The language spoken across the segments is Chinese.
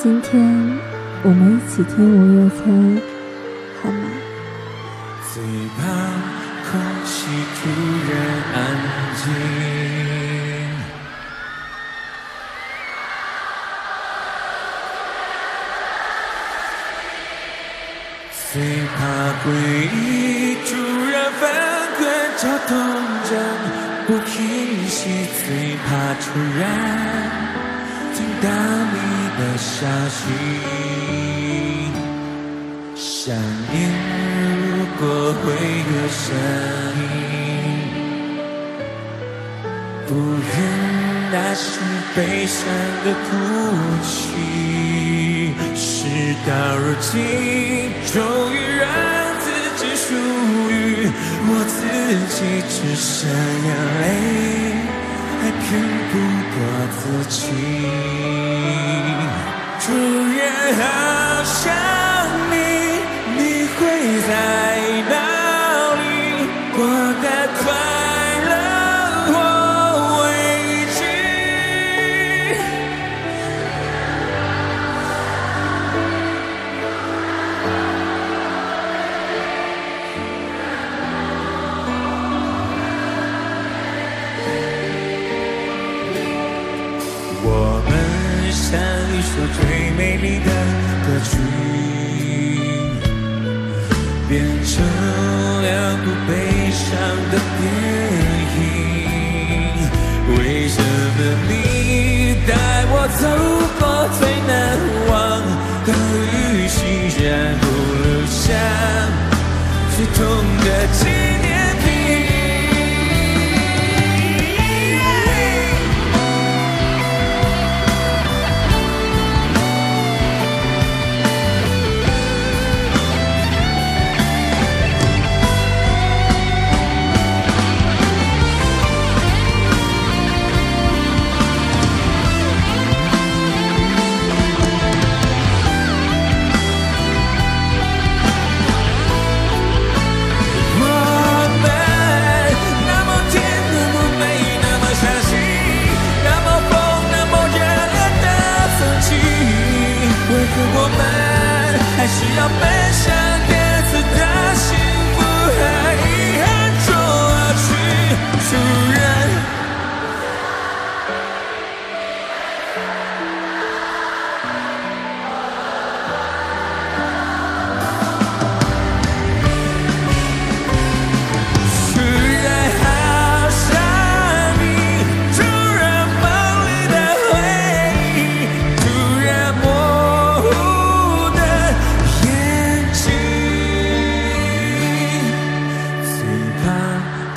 今天我们一起听五月天，好吗？最怕空气突然安静，最怕回忆突然翻滚，绞痛着不平息，最怕突然听到你的消息，想念如果会有声音，不愿那是悲伤的哭泣。事到如今，终于让自己属于我自己，只剩眼泪，还骗不过自己。好想你，你会在首最美丽的歌曲，变成两部悲伤的电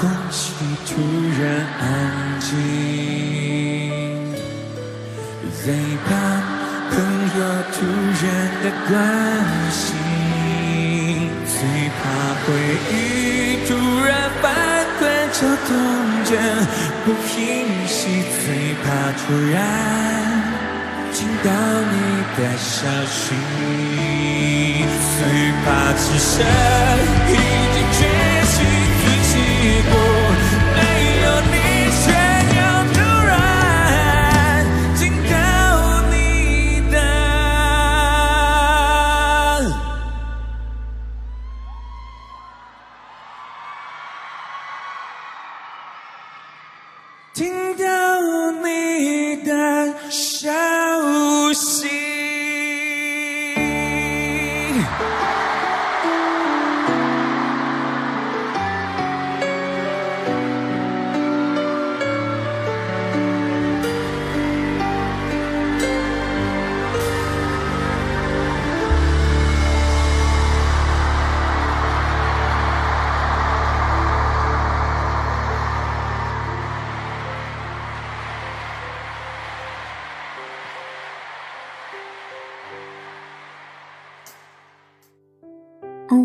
空气突然安静，最怕朋友突然的关心。最怕回忆突然翻滚，绞痛着不平息，最怕突然听到你的消息，最怕只剩已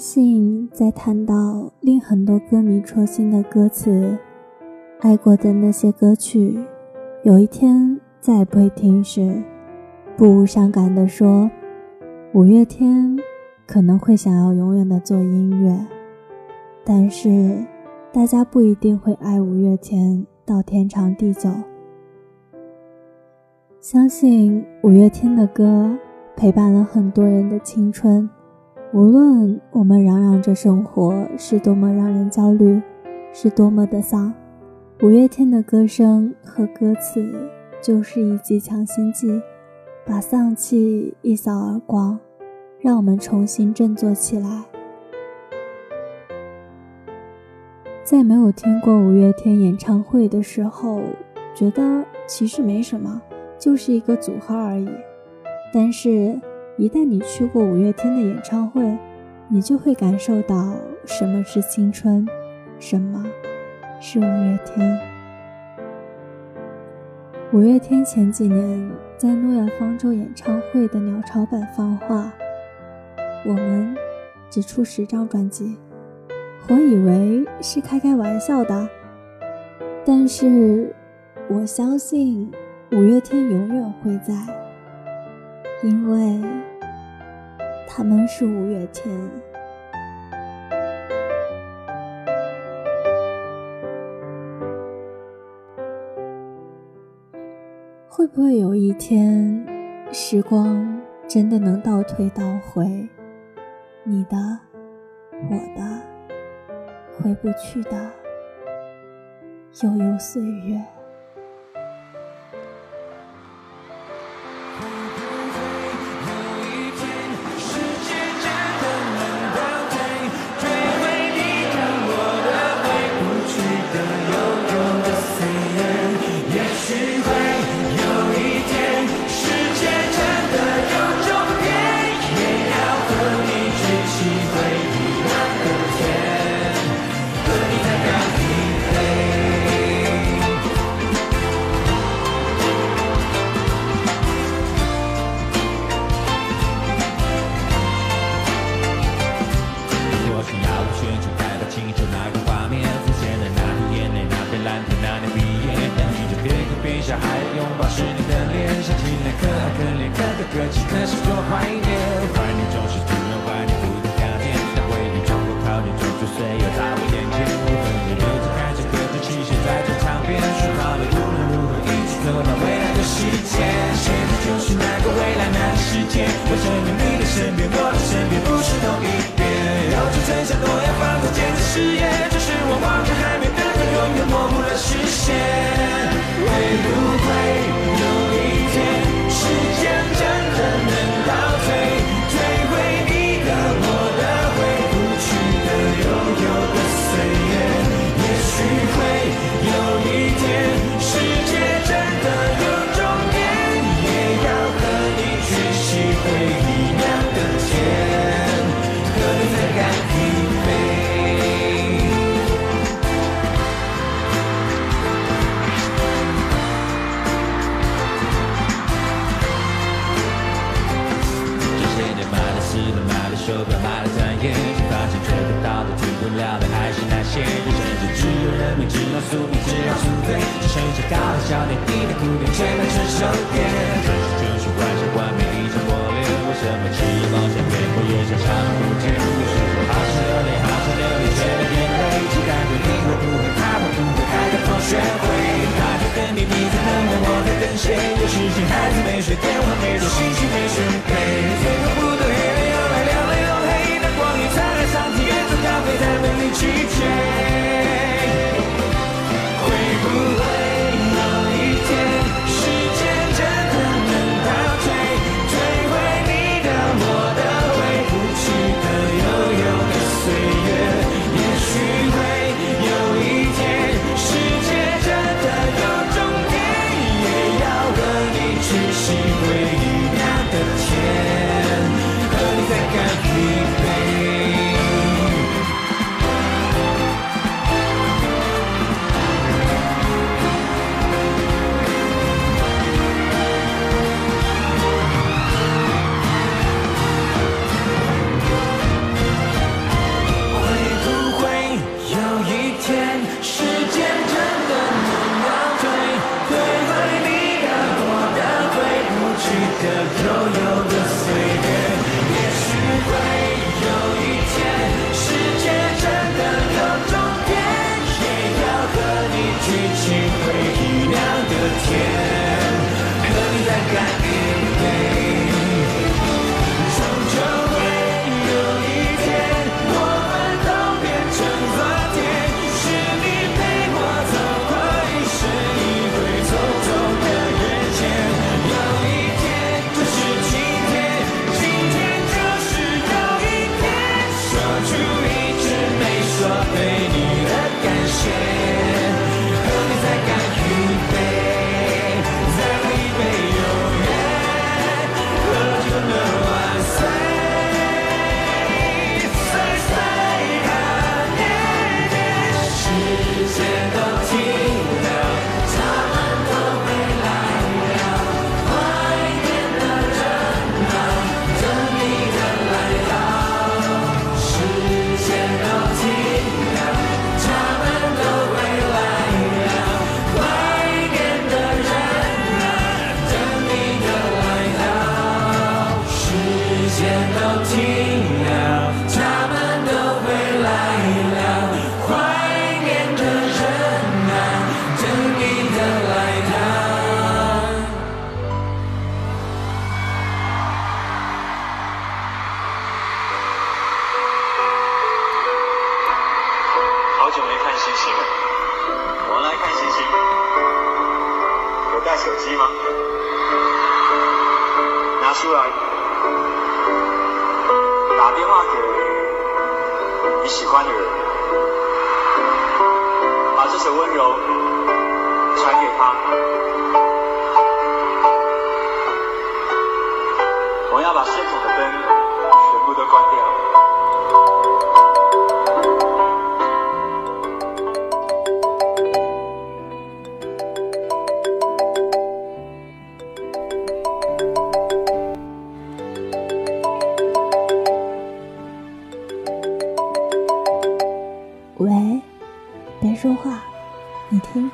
信在谈到令很多歌迷戳心的歌词，爱过的那些歌曲，有一天再也不会听时，不无伤感地说：“五月天可能会想要永远的做音乐，但是大家不一定会爱五月天到天长地久。相信五月天的歌陪伴了很多人的青春。无论我们嚷嚷着生活是多么让人焦虑，是多么的丧，五月天的歌声和歌词就是一剂强心剂，把丧气一扫而光，让我们重新振作起来。在没有听过五月天演唱会的时候，觉得其实没什么，就是一个组合而已。但是，一旦你去过五月天的演唱会，你就会感受到什么是青春，什么是五月天。五月天前几年在诺亚方舟演唱会的鸟巢版放话：“我们只出十张专辑。”我以为是开开玩笑的，但是我相信五月天永远会在，因为他们是五月天。会不会有一天，时光真的能倒退倒回？你的，我的。回不去的悠悠岁月。歌曲开始多怀念。怀念总是突然怀念，不断看见，当回忆从不靠近，总是岁月在我眼前。我和你留着开着歌，就栖息在这唱边，说好了无论如何一起走到未来的世界。现在就是那个未来，那个世界。我想念你的身边，我的身边不是同一边。要去摘下诺亚方舟，坚持誓言，只是我望着海面的歌，永远模糊了视线。会不会？机吗？拿出来，打电话给你喜欢的人，把这首温柔传给他。说话，你听。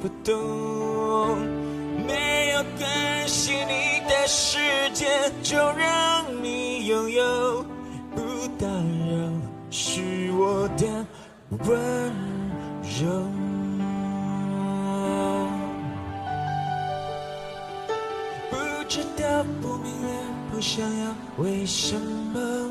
不懂。没有关系，你的世界就让你拥有，不打扰是我的温柔。不知道，不明了，不想要，为什么？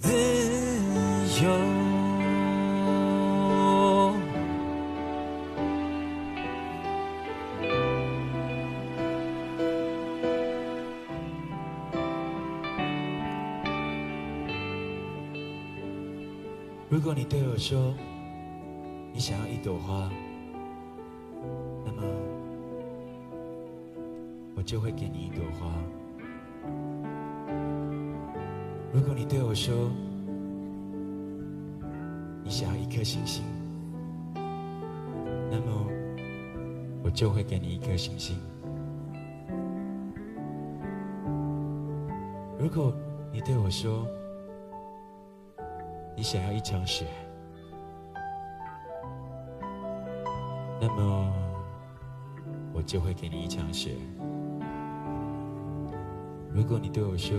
自由。如果你对我说，你想要一朵花，那么我就会给你一朵花。如果你对我说，你想要一颗星星，那么我就会给你一颗星星。如果你对我说，你想要一场雪，那么我就会给你一场雪。如果你对我说，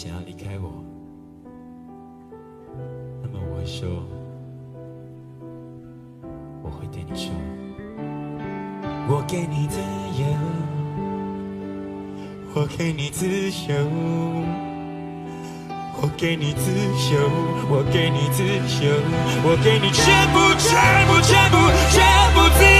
想要离开我，那么我会说，我会对你说，我给你自由，我给你自由，我给你自由，我给你自由，我给你全部，全部，全部，全部自由。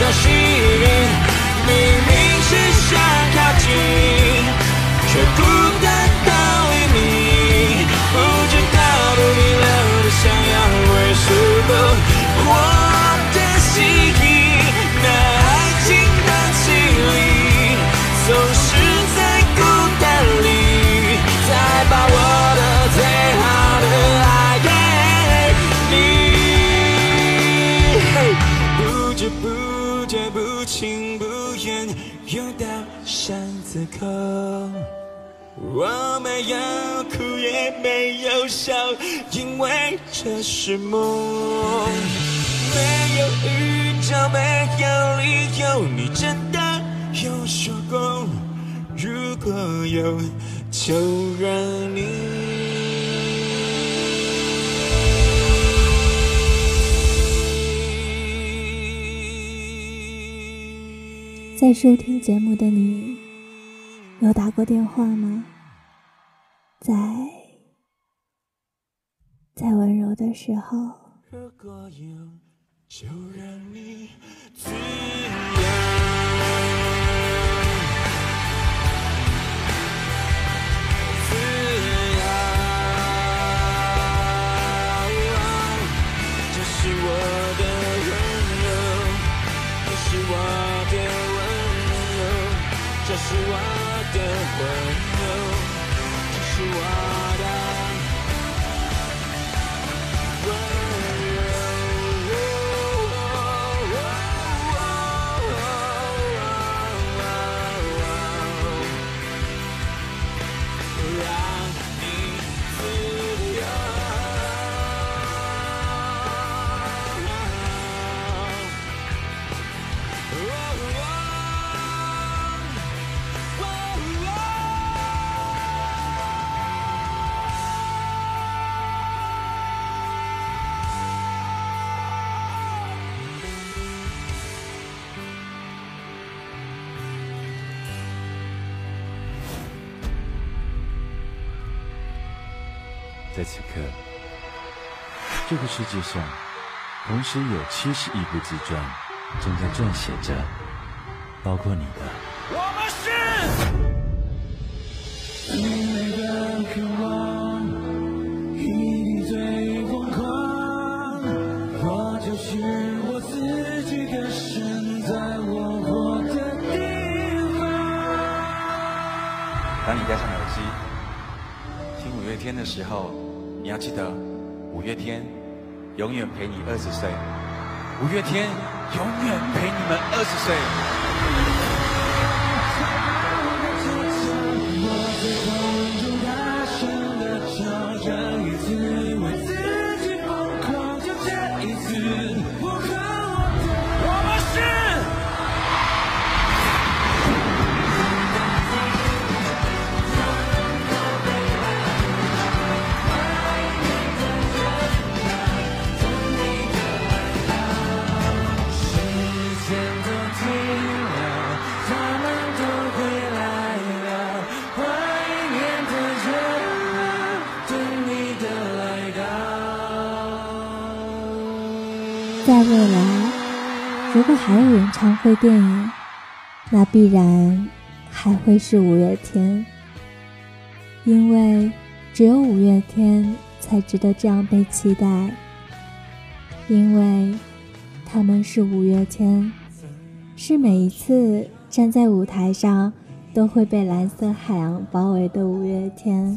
的心，明明是想靠近，却不。巷子口。我没有哭也没有笑，因为这是梦。没有预兆，没有理由，你真的有说过，如果有，就让你。在收听节目的你，有打过电话吗？在在温柔的时候，这个世界上同时有七十亿部自传正在撰写着，包括你的。我们是。当你戴上耳机听五月天的时候，你要记得，五月天永远陪你二十岁，五月天永远陪你们二十岁。还有演唱会电影，那必然还会是五月天，因为只有五月天才值得这样被期待，因为他们是五月天，是每一次站在舞台上都会被蓝色海洋包围的五月天。